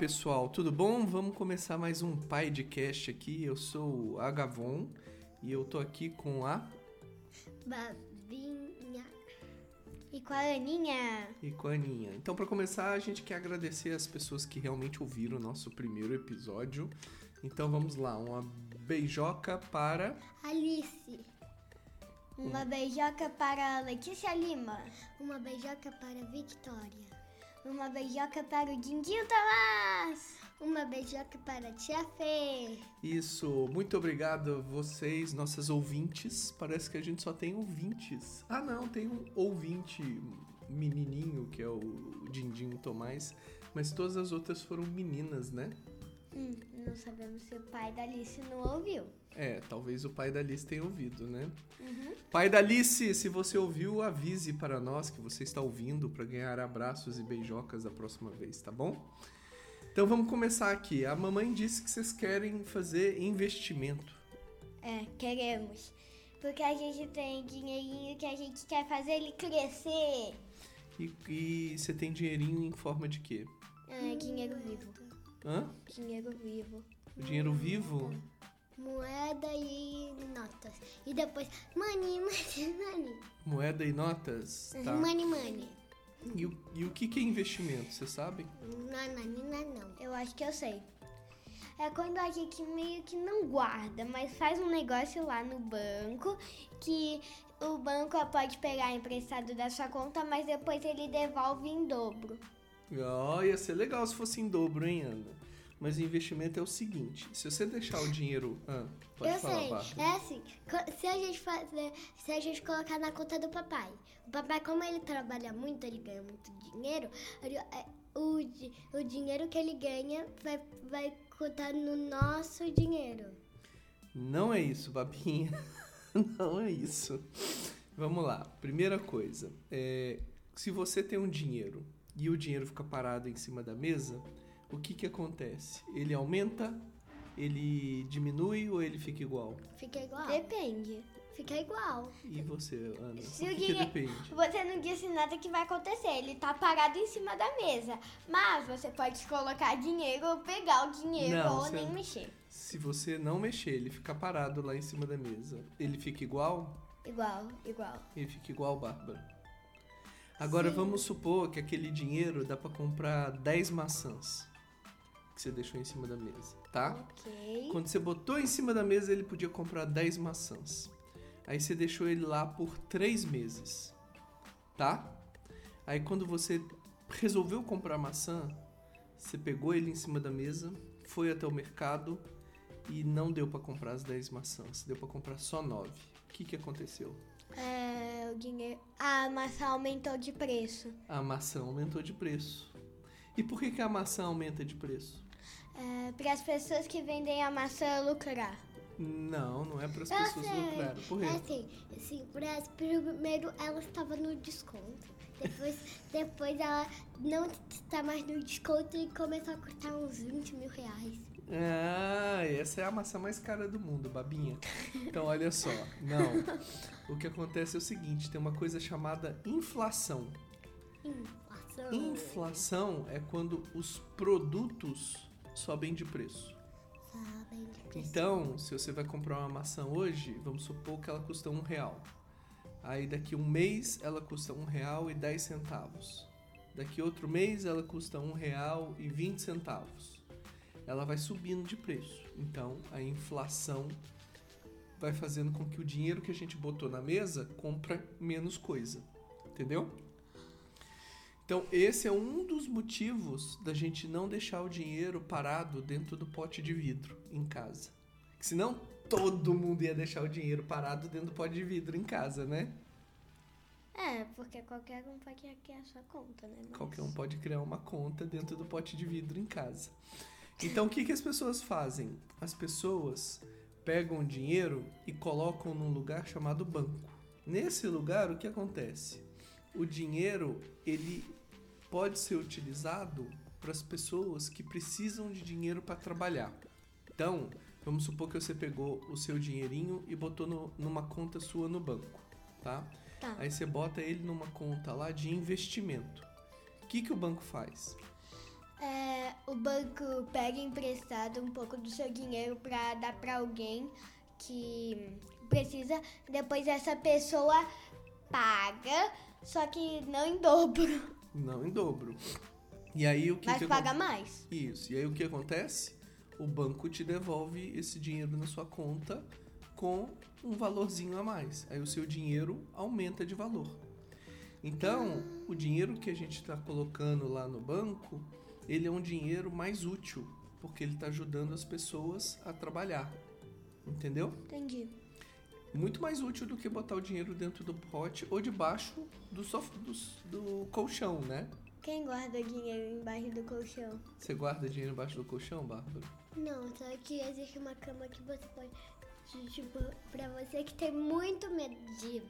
pessoal, tudo bom? Vamos começar mais um Pai de Cast aqui. Eu sou o Agavon e eu tô aqui com a Babinha. E com a Aninha. e com a Aninha. Então, para começar, a gente quer agradecer as pessoas que realmente ouviram o nosso primeiro episódio. Então, vamos lá, uma beijoca para Alice. Uma beijoca para Letícia Lima. Uma beijoca para Victoria. Uma beijoca para o Dindinho Tomás. Uma beijoca para a Tia Fê. Isso. Muito obrigado a vocês, nossas ouvintes. Parece que a gente só tem ouvintes. Ah, não, tem um ouvinte menininho que é o Dindinho Tomás, mas todas as outras foram meninas, né? Hum, não sabemos se o pai da Alice não ouviu. É, talvez o pai da Alice tenha ouvido, né? Pai da Alice, se você ouviu, avise para nós que você está ouvindo para ganhar abraços e beijocas da próxima vez, tá bom? Então vamos começar aqui. A mamãe disse que vocês querem fazer investimento. É, queremos. Porque a gente tem dinheirinho que a gente quer fazer ele crescer. E, e você tem dinheirinho em forma de quê? É, dinheiro vivo. Hã? Dinheiro vivo. Dinheiro vivo? Moeda e notas. E depois, money, money, money. Moeda e notas? Tá. Money, money. E, o, e o que que é investimento, você sabe? Não, não, não, não. Eu acho que eu sei. É quando a gente meio que não guarda, mas faz um negócio lá no banco que o banco pode pegar emprestado da sua conta, mas depois ele devolve em dobro. Ó, ia ser legal se fosse em dobro, hein, Ana? Mas o investimento é o seguinte: se você deixar o dinheiro. Ah, pode eu falar, sei. Bárbara. É assim, se a gente fazer, se a gente colocar na conta do papai. O papai, como ele trabalha muito, ele ganha muito dinheiro, ele- é, o, o dinheiro que ele ganha vai, vai contar no nosso dinheiro. Não é isso, Babinha. Não é isso. Vamos lá. Primeira coisa, é, se você tem um dinheiro e o dinheiro fica parado em cima da mesa, o que que acontece? Ele aumenta, ele diminui ou ele fica igual? Fica igual? Depende. Fica igual. E você, Ana? Se o que, que dinhe- depende? Você não disse nada que vai acontecer. Ele tá parado em cima da mesa. Mas você pode colocar dinheiro ou pegar o dinheiro Não, ou você- nem mexer. Se você não mexer, ele fica parado lá em cima da mesa. Ele fica igual? Igual, igual. Ele fica igual, Bárbara. Agora Sim. vamos supor que aquele dinheiro dá pra comprar 10 maçãs que você deixou em cima da mesa, tá? Ok. Quando você botou em cima da mesa, ele podia comprar 10 maçãs. Aí você deixou ele lá por 3 meses, tá? Aí quando você resolveu comprar maçã, você pegou ele em cima da mesa, foi até o mercado e não deu pra comprar as 10 maçãs, deu pra comprar só 9. O que que aconteceu? É, o dinheiro. A maçã aumentou de preço. A maçã aumentou de preço. E por que, que a maçã aumenta de preço? É, para as pessoas que vendem a maçã lucrar. Não, não é para as pessoas sei. lucrarem. Por quê? É assim, assim pra- primeiro ela estava no desconto. Depois, depois ela não está mais no desconto e começou a custar uns 20 mil reais. Ah, essa é a maçã mais cara do mundo, babinha. Então, olha só. Não. O que acontece é o seguinte: tem uma coisa chamada inflação. Inflação. Inflação é quando os produtos sobem de preço. Sabem de preço. Então, se você vai comprar uma maçã hoje, vamos supor que ela custa um real. Aí daqui um mês ela custa um real e dez centavos. Daqui outro mês ela custa um real e vinte centavos. Ela vai subindo de preço. Então a inflação vai fazendo com que o dinheiro que a gente botou na mesa compra menos coisa. Entendeu? Então, esse é um dos motivos da gente não deixar o dinheiro parado dentro do pote de vidro em casa. Senão, todo mundo ia deixar o dinheiro parado dentro do pote de vidro em casa, né? É, porque qualquer um pode criar sua conta, né? Mas- Qualquer um pode criar uma conta dentro do pote de vidro em casa. Então, o que, que as pessoas fazem? As pessoas pegam dinheiro e colocam num lugar chamado banco. Nesse lugar, o que acontece? O dinheiro, ele pode ser utilizado para as pessoas que precisam de dinheiro para trabalhar. Então, vamos supor que você pegou o seu dinheirinho e botou no- numa conta sua no banco, tá? Tá. Aí você bota ele numa conta lá de investimento. O que, que o banco faz? O banco pega emprestado um pouco do seu dinheiro para dar para alguém que precisa. Depois essa pessoa paga, só que não em dobro. Não em dobro. E aí o que Mas que paga mais. Isso. E aí o que acontece? O banco te devolve esse dinheiro na sua conta com um valorzinho a mais. Aí o seu dinheiro aumenta de valor. Então, o dinheiro que a gente está colocando lá no banco, ele é um dinheiro mais útil, porque ele está ajudando as pessoas a trabalhar. Entendeu? Entendi. Muito mais útil do que botar o dinheiro dentro do pote ou debaixo do, sof- do, do colchão, né? Quem guarda dinheiro embaixo do colchão? Você guarda dinheiro embaixo do colchão, Bárbara? Não, só que existe uma cama que você pode. de- Tipo, pra você que tem muito medo de,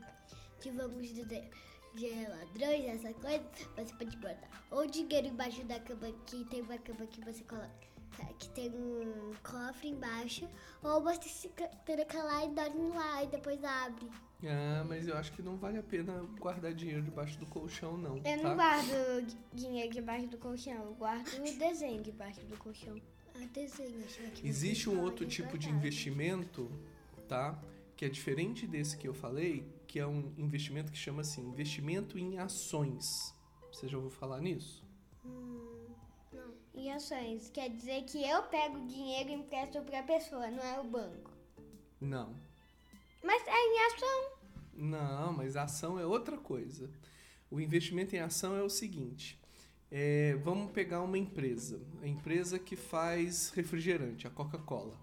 de vamos dizer, de ladrões, essa coisa, você pode guardar ou dinheiro embaixo da cama, que tem uma cama que você coloca. Que tem um cofre embaixo, ou você se ca- tranca lá e dorme lá e depois abre. Ah, mas eu acho que não vale a pena guardar dinheiro debaixo do colchão, não. Eu tá? não guardo dinheiro debaixo do colchão, eu guardo o desenho debaixo do colchão. Ah, desenho, Existe um outro tipo de guardava. investimento, tá? Que é diferente desse que eu falei, que é um investimento que chama assim, investimento em ações. Você já ouviu falar nisso? Não. Em ações, quer dizer que eu pego dinheiro e empresto pra pessoa, não é o banco. Não. Mas é em ação. Não, mas a ação é outra coisa. O investimento em ação é o seguinte: é, vamos pegar uma empresa, a empresa que faz refrigerante, a Coca-Cola,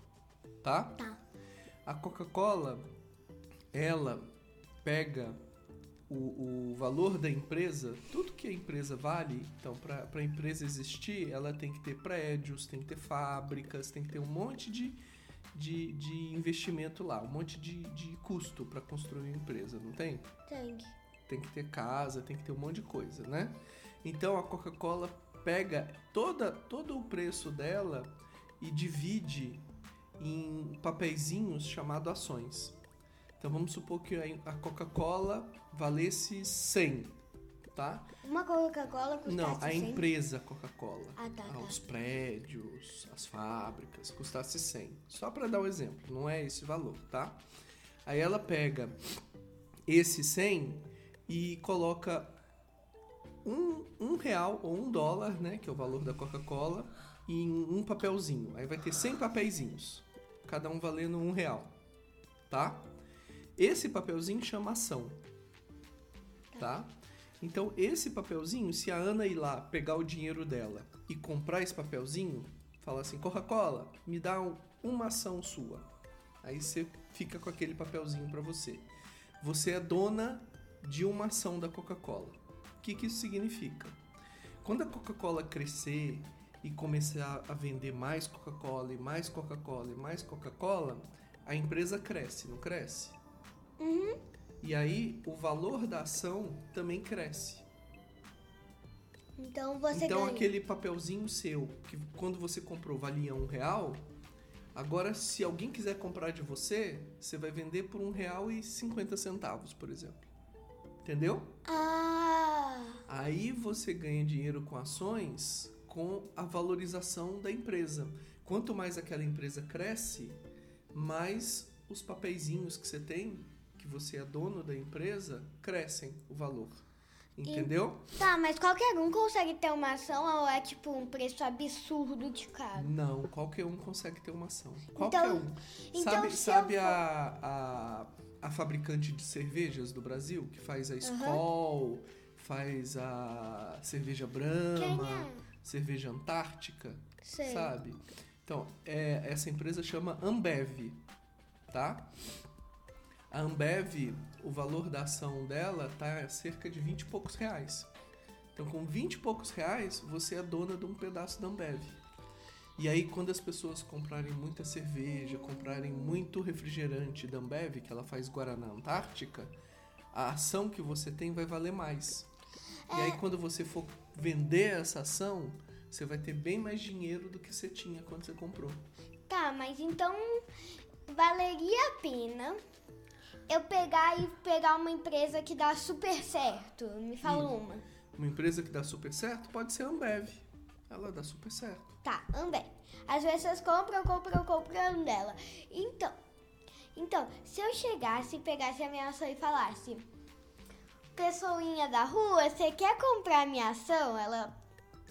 tá? Tá. A Coca-Cola, ela pega o, o valor da empresa, tudo que a empresa vale, então para a empresa existir, ela tem que ter prédios, tem que ter fábricas, tem que ter um monte de, de, de investimento lá, um monte de, de custo para construir uma empresa, não tem? Tem. tem que ter casa, tem que ter um monte de coisa, né? Então a Coca-Cola pega toda, todo o preço dela e divide em papeizinhos chamado ações. Então vamos supor que a Coca-Cola valesse 100, tá? Uma Coca-Cola custa Não, a 100. empresa Coca-Cola. Ah, tá, tá. Os prédios, as fábricas, custasse 100. Só para dar um exemplo, não é esse valor, tá? Aí ela pega esse 100 e coloca um, um real ou um dólar, né, que é o valor da Coca-Cola, em um papelzinho. Aí vai ter 100 papeizinhos, cada um valendo um real, tá? Esse papelzinho chama ação, tá? Então, esse papelzinho, se a Ana ir lá pegar o dinheiro dela e comprar esse papelzinho, fala assim: Coca-Cola, me dá um- uma ação sua. Aí você fica com aquele papelzinho para você. Você é dona de uma ação da Coca-Cola. O que, que isso significa? Quando a Coca-Cola crescer e começar a vender mais Coca-Cola e mais Coca-Cola e mais Coca-Cola, a empresa cresce, não cresce? E aí o valor da ação também cresce. Então você então ganha. aquele papelzinho seu, que quando você comprou valia um real, agora se alguém quiser comprar de você, você vai vender por um real e cinquenta centavos, por exemplo. Entendeu? Ah, Aí você ganha dinheiro com ações com a valorização da empresa. Quanto mais aquela empresa cresce, mais os papeizinhos que você tem, que você é dono da empresa, crescem o valor. Entendeu? tá, mas qualquer um consegue ter uma ação ou é tipo um preço absurdo de caro? Não, qualquer um consegue ter uma ação. Qualquer um. então sabe sabe eu a, a, a fabricante de cervejas do Brasil, que faz a Skol, faz a cerveja Brahma, é? cerveja Antártica, Sei. sabe? Então, é, essa empresa chama Ambev, tá? A Ambev, o valor da ação dela tá cerca de 20 e poucos reais. Então, com 20 e poucos reais, você é dona de um pedaço da Ambev. E aí, quando as pessoas comprarem muita cerveja, comprarem muito refrigerante da Ambev, que ela faz Guaraná Antártica, a ação que você tem vai valer mais. E aí, quando você for vender essa ação, você vai ter bem mais dinheiro do que você tinha quando você comprou. Tá, mas então valeria a pena eu pegar e pegar uma empresa que dá super certo. Me fala Ih. uma. Uma empresa que dá super certo pode ser a Ambev. Ela dá super certo. Tá, Ambev. As pessoas compram, compram, compram dela. Então, então, se eu chegasse, pegasse a minha ação e falasse, pessoinha da rua, você quer comprar a minha ação? Ela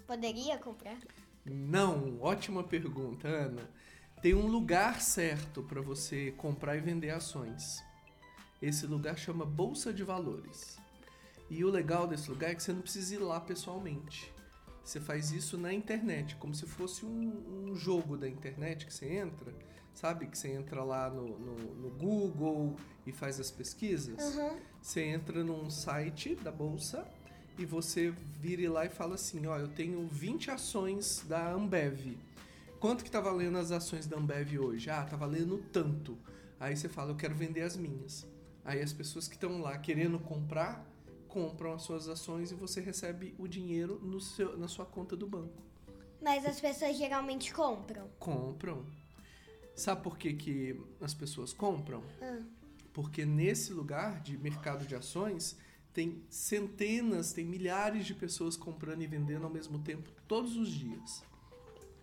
poderia comprar? Não, ótima pergunta, Ana. Tem um lugar certo para você comprar e vender ações. Esse lugar chama Bolsa de Valores. E o legal desse lugar é que você não precisa ir lá pessoalmente. Você faz isso na internet, como se fosse um, um jogo da internet que você entra, sabe? Que você entra lá no, no, no Google e faz as pesquisas. Uhum. Você entra num site da bolsa e você vira lá e fala assim: Ó, eu tenho 20 ações da Ambev. Quanto que tá valendo as ações da Ambev hoje? Ah, tá valendo tanto. Aí você fala: Eu quero vender as minhas. Aí as pessoas que estão lá querendo comprar compram as suas ações e você recebe o dinheiro no seu, na sua conta do banco. Mas as pessoas geralmente compram. Compram. Sabe por que, que as pessoas compram? Ah. Porque nesse lugar de mercado de ações tem centenas, tem milhares de pessoas comprando e vendendo ao mesmo tempo todos os dias.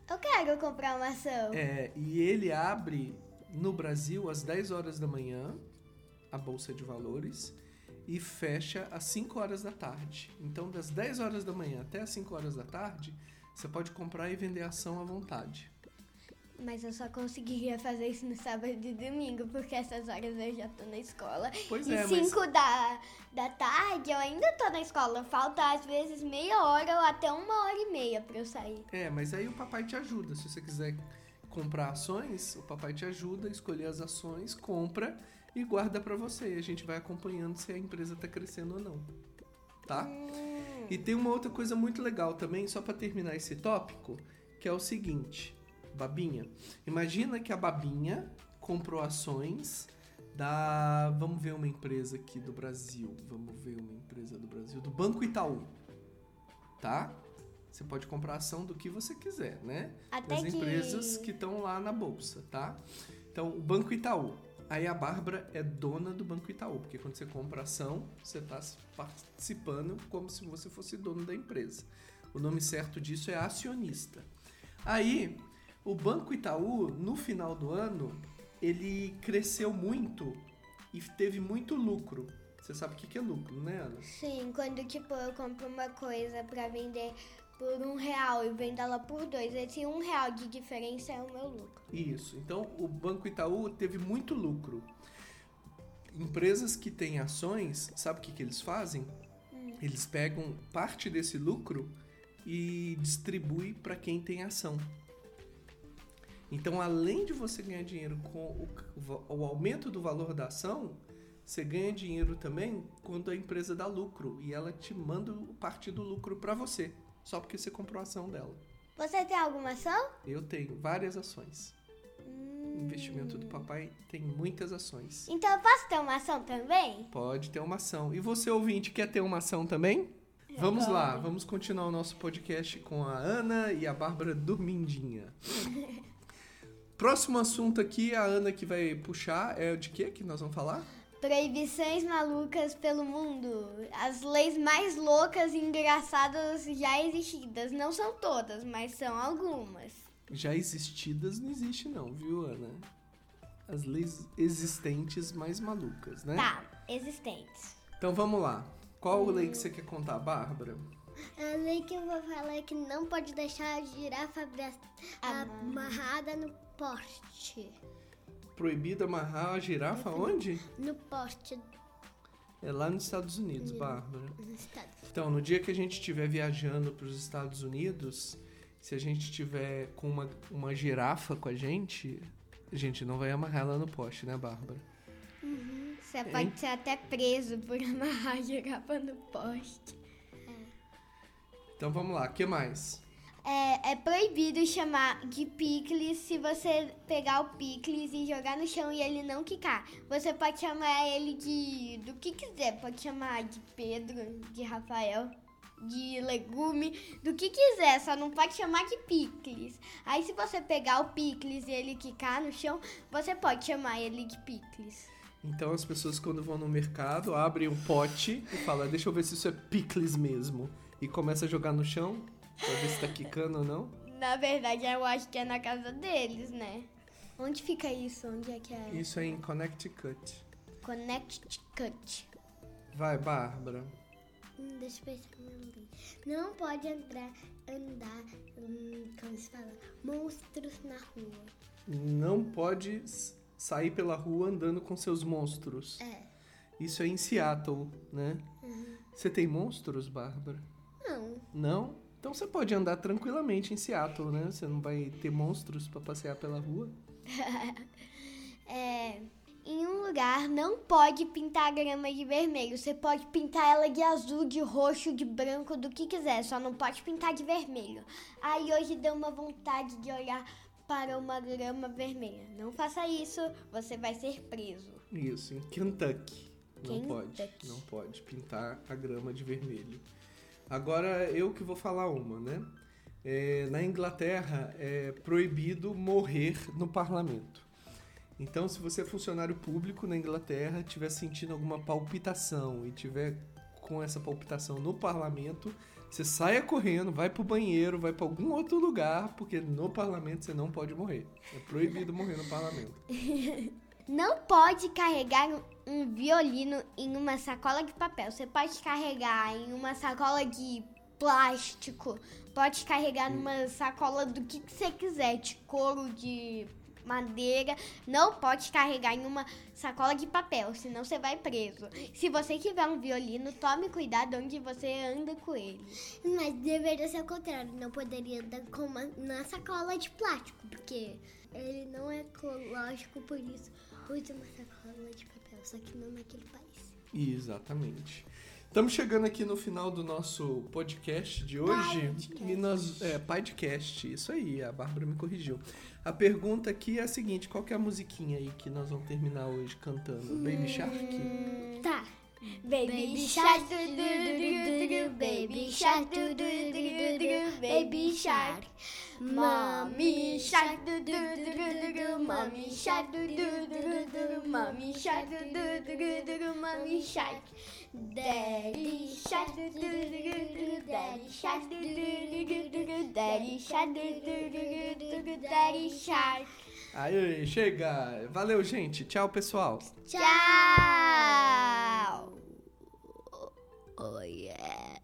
Eu quero comprar uma ação. É, e ele abre no Brasil às 10 horas da manhã, a Bolsa de Valores, e fecha às 5 horas da tarde. Então, das 10 horas da manhã até as 5 horas da tarde, você pode comprar e vender ação à vontade. Mas eu só conseguiria fazer isso no sábado e domingo, porque essas horas eu já tô na escola. Pois e é, mas 5 da, da tarde eu ainda tô na escola. Falta às vezes meia hora ou até uma hora e meia pra eu sair. É, mas aí o papai te ajuda. Se você quiser comprar ações, o papai te ajuda a escolher as ações, compra e guarda pra você. E a gente vai acompanhando se a empresa tá crescendo ou não. Tá? Hum. E tem uma outra coisa muito legal também, só pra terminar esse tópico, que é o seguinte, Babinha. Imagina que a Babinha comprou ações da, vamos ver uma empresa aqui do Brasil, vamos ver uma empresa do Brasil, do Banco Itaú. Tá? Você pode comprar ação do que você quiser, né? Até das que- empresas que estão lá na bolsa, tá? Então, o Banco Itaú. Aí a Bárbara é dona do Banco Itaú, porque quando você compra ação, você está participando como se você fosse dono da empresa. O nome certo disso é acionista. Aí, o Banco Itaú, no final do ano, ele cresceu muito e teve muito lucro. Você sabe o que é lucro, né, Ana? Sim, quando tipo eu compro uma coisa pra vender por um real e vendo ela por dois, esse um real de diferença é o meu lucro. Isso. Então, o Banco Itaú teve muito lucro. Empresas que têm ações, sabe o que, que eles fazem? Eles pegam parte desse lucro e distribuem para quem tem ação. Então, além de você ganhar dinheiro com o, o aumento do valor da ação, você ganha dinheiro também quando a empresa dá lucro e ela te manda parte do lucro para você, só porque você comprou a ação dela. Você tem alguma ação? Eu tenho várias ações. Investimento do papai tem muitas ações. Então eu posso ter uma ação também? Pode ter uma ação. E você, ouvinte, quer ter uma ação também? Vamos lá, vamos continuar o nosso podcast com a Ana e a Bárbara Dormindinha. Próximo assunto aqui, a Ana que vai puxar é de que que nós vamos falar? Proibições malucas pelo mundo. As leis mais loucas e engraçadas já existidas. Não são todas, mas são algumas. Já existidas não existe não, viu, Ana? As leis existentes mais malucas, né? Tá, existentes. Então vamos lá. Qual lei que você quer contar, Bárbara? A lei que eu vou falar é que não pode deixar a girafa amarrada no poste. Proibido amarrar a girafa onde? No poste É lá nos Estados Unidos, Bárbara. do estado. Então, no dia que a gente estiver viajando para os Estados Unidos, se a gente tiver com uma, uma girafa com a gente, a gente não vai amarrar ela no poste, né, Bárbara? Você pode ser até preso por amarrar a girafa no poste. Então vamos lá, o que mais? É, é proibido chamar de picles se você pegar o picles e jogar no chão e ele não quicar. Você pode chamar ele de do que quiser. Pode chamar de Pedro, de Rafael, de legume, do que quiser. Só não pode chamar de picles. Aí se você pegar o picles e ele quicar no chão, você pode chamar ele de picles. Então as pessoas quando vão no mercado abrem um pote e falam, deixa eu ver se isso é picles mesmo. E começa a jogar no chão. Pra ver se tá quicando ou não. Na verdade, eu acho que é na casa deles, né? Onde fica isso? Onde é que é? Isso é em Connecticut. Connecticut. Vai, Bárbara. Hum, deixa eu pensar meu nome. Não pode andar, andar, hum, como se fala? Monstros na rua. Não pode sair pela rua andando com seus monstros. É. Isso é em Seattle, né? Uhum. Você tem monstros, Bárbara? Não. Não? Então você pode andar tranquilamente em Seattle, né? Você não vai ter monstros pra passear pela rua. É. Em um lugar não pode pintar a grama de vermelho. Você pode pintar ela de azul, de roxo, de branco, do que quiser. Só não pode pintar de vermelho. Aí hoje deu uma vontade de olhar para uma grama vermelha. Não faça isso, você vai ser preso. Isso, em Kentucky. Não pode. Kentucky. Não pode pintar a grama de vermelho. Agora eu que vou falar uma, né? É, na Inglaterra é proibido morrer no parlamento. Então, se você é funcionário público na Inglaterra, estiver sentindo alguma palpitação e tiver com essa palpitação no parlamento, você saia correndo, vai pro banheiro, vai para algum outro lugar, porque no parlamento você não pode morrer. É proibido morrer no parlamento. Não pode carregar um violino em uma sacola de papel. Você pode carregar em uma sacola de plástico. Pode carregar numa sacola do que, que você quiser, de couro, de madeira. Não pode carregar em uma sacola de papel, senão você vai preso. Se você tiver um violino, tome cuidado onde você anda com ele. Mas deveria ser o contrário, não poderia andar com uma, na sacola de plástico, porque ele não é ecológico, por isso usa uma sacola de papel, só que não naquele país. Exatamente. Estamos chegando aqui no final do nosso podcast de hoje. Podcast. E nós, é, podcast, isso aí, a Bárbara me corrigiu. A pergunta aqui é a seguinte: qual que é a musiquinha aí que nós vamos terminar hoje cantando? Baby Shark? Tá. Baby shark, du, du, du, du, du, baby shark, du, du, du, du, baby shark. Mommy shark, du, du, du, du, du, mommy shark, du, du, du, mommy shark, du, du, du, du, du, mommy shark. Daddy shark, du, du, du, du, du, daddy shark, du, du, du, du, du, du, daddy shark, du, du, du, du, du, daddy shark. Aí, chega! Valeu, gente. Tchau, pessoal. Tchau! Oh yeah!